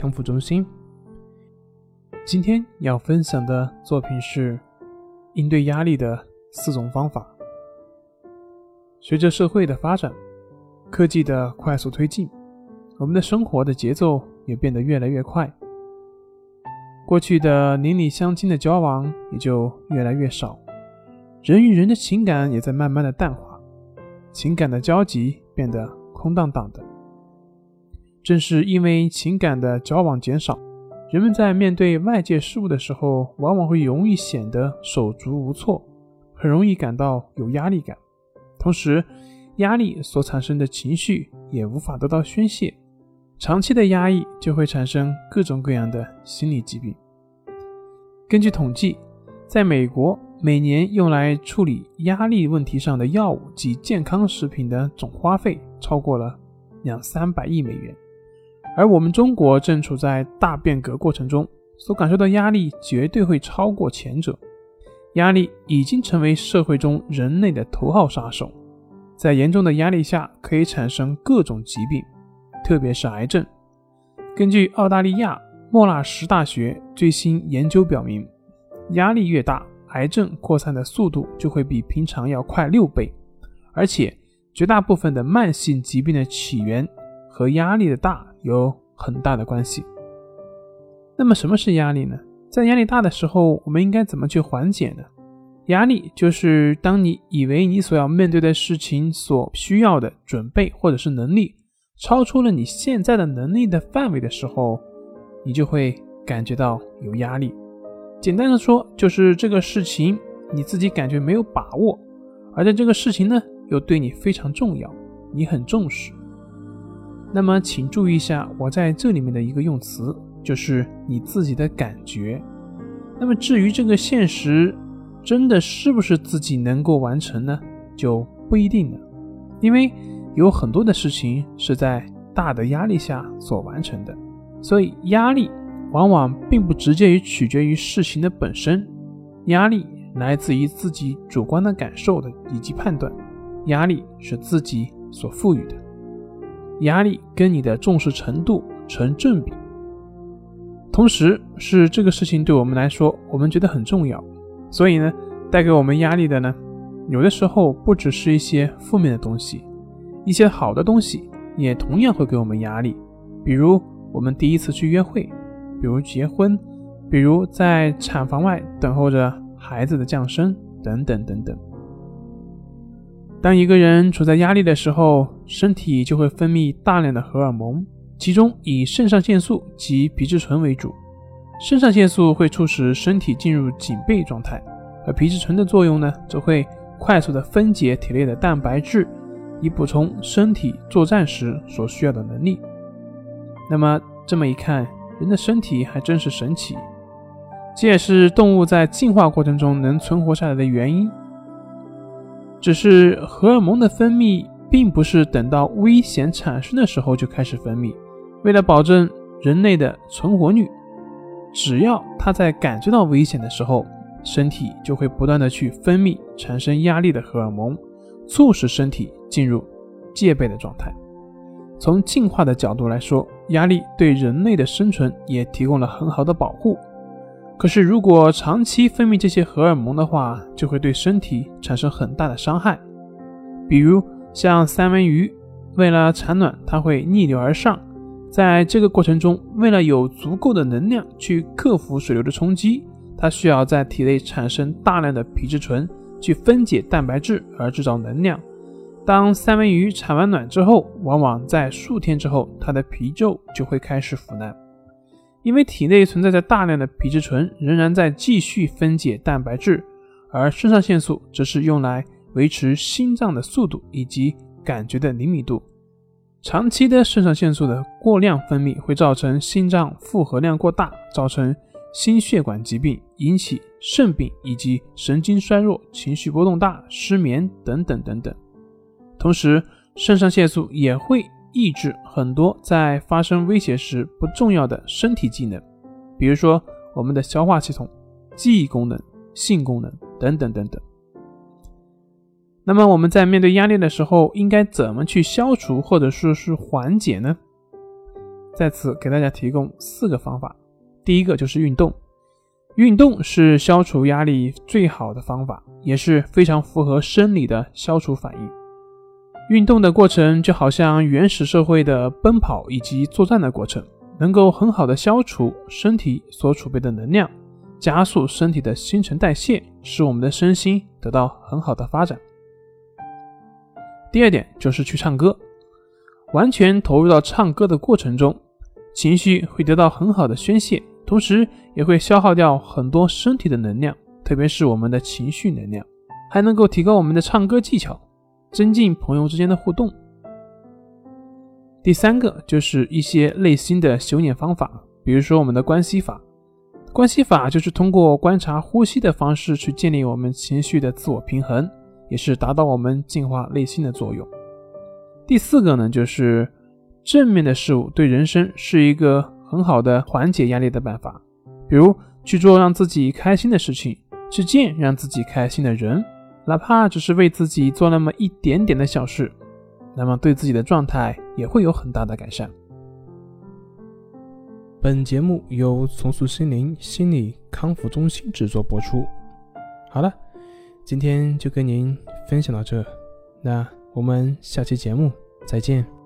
康复中心。今天要分享的作品是应对压力的四种方法。随着社会的发展，科技的快速推进，我们的生活的节奏也变得越来越快。过去的邻里乡亲的交往也就越来越少，人与人的情感也在慢慢的淡化，情感的交集变得空荡荡的。正是因为情感的交往减少，人们在面对外界事物的时候，往往会容易显得手足无措，很容易感到有压力感。同时，压力所产生的情绪也无法得到宣泄，长期的压抑就会产生各种各样的心理疾病。根据统计，在美国，每年用来处理压力问题上的药物及健康食品的总花费超过了两三百亿美元。而我们中国正处在大变革过程中，所感受到压力绝对会超过前者。压力已经成为社会中人类的头号杀手，在严重的压力下可以产生各种疾病，特别是癌症。根据澳大利亚莫纳什大学最新研究表明，压力越大，癌症扩散的速度就会比平常要快六倍，而且绝大部分的慢性疾病的起源和压力的大。有很大的关系。那么，什么是压力呢？在压力大的时候，我们应该怎么去缓解呢？压力就是当你以为你所要面对的事情所需要的准备或者是能力超出了你现在的能力的范围的时候，你就会感觉到有压力。简单的说，就是这个事情你自己感觉没有把握，而在这个事情呢又对你非常重要，你很重视。那么，请注意一下我在这里面的一个用词，就是你自己的感觉。那么，至于这个现实真的是不是自己能够完成呢，就不一定了。因为有很多的事情是在大的压力下所完成的，所以压力往往并不直接于取决于事情的本身，压力来自于自己主观的感受的以及判断，压力是自己所赋予的。压力跟你的重视程度成正比，同时是这个事情对我们来说，我们觉得很重要，所以呢，带给我们压力的呢，有的时候不只是一些负面的东西，一些好的东西也同样会给我们压力，比如我们第一次去约会，比如结婚，比如在产房外等候着孩子的降生，等等等等。当一个人处在压力的时候，身体就会分泌大量的荷尔蒙，其中以肾上腺素及皮质醇为主。肾上腺素会促使身体进入警备状态，而皮质醇的作用呢，则会快速的分解体内的蛋白质，以补充身体作战时所需要的能力。那么这么一看，人的身体还真是神奇，这也是动物在进化过程中能存活下来的原因。只是荷尔蒙的分泌，并不是等到危险产生的时候就开始分泌。为了保证人类的存活率，只要他在感觉到危险的时候，身体就会不断的去分泌产生压力的荷尔蒙，促使身体进入戒备的状态。从进化的角度来说，压力对人类的生存也提供了很好的保护。可是，如果长期分泌这些荷尔蒙的话，就会对身体产生很大的伤害。比如，像三文鱼，为了产卵，它会逆流而上，在这个过程中，为了有足够的能量去克服水流的冲击，它需要在体内产生大量的皮质醇去分解蛋白质而制造能量。当三文鱼产完卵之后，往往在数天之后，它的皮皱就会开始腐烂。因为体内存在着大量的皮质醇，仍然在继续分解蛋白质，而肾上腺素则是用来维持心脏的速度以及感觉的灵敏度。长期的肾上腺素的过量分泌会造成心脏负荷量过大，造成心血管疾病，引起肾病以及神经衰弱、情绪波动大、失眠等等等等。同时，肾上腺素也会抑制很多在发生威胁时不重要的身体机能，比如说我们的消化系统、记忆功能、性功能等等等等。那么我们在面对压力的时候，应该怎么去消除或者说是缓解呢？在此给大家提供四个方法。第一个就是运动，运动是消除压力最好的方法，也是非常符合生理的消除反应。运动的过程就好像原始社会的奔跑以及作战的过程，能够很好的消除身体所储备的能量，加速身体的新陈代谢，使我们的身心得到很好的发展。第二点就是去唱歌，完全投入到唱歌的过程中，情绪会得到很好的宣泄，同时也会消耗掉很多身体的能量，特别是我们的情绪能量，还能够提高我们的唱歌技巧，增进朋友之间的互动。第三个就是一些内心的修炼方法，比如说我们的关系法，关系法就是通过观察呼吸的方式去建立我们情绪的自我平衡。也是达到我们净化内心的作用。第四个呢，就是正面的事物对人生是一个很好的缓解压力的办法，比如去做让自己开心的事情，去见让自己开心的人，哪怕只是为自己做那么一点点的小事，那么对自己的状态也会有很大的改善。本节目由重塑心灵心理康复中心制作播出。好了。今天就跟您分享到这，那我们下期节目再见。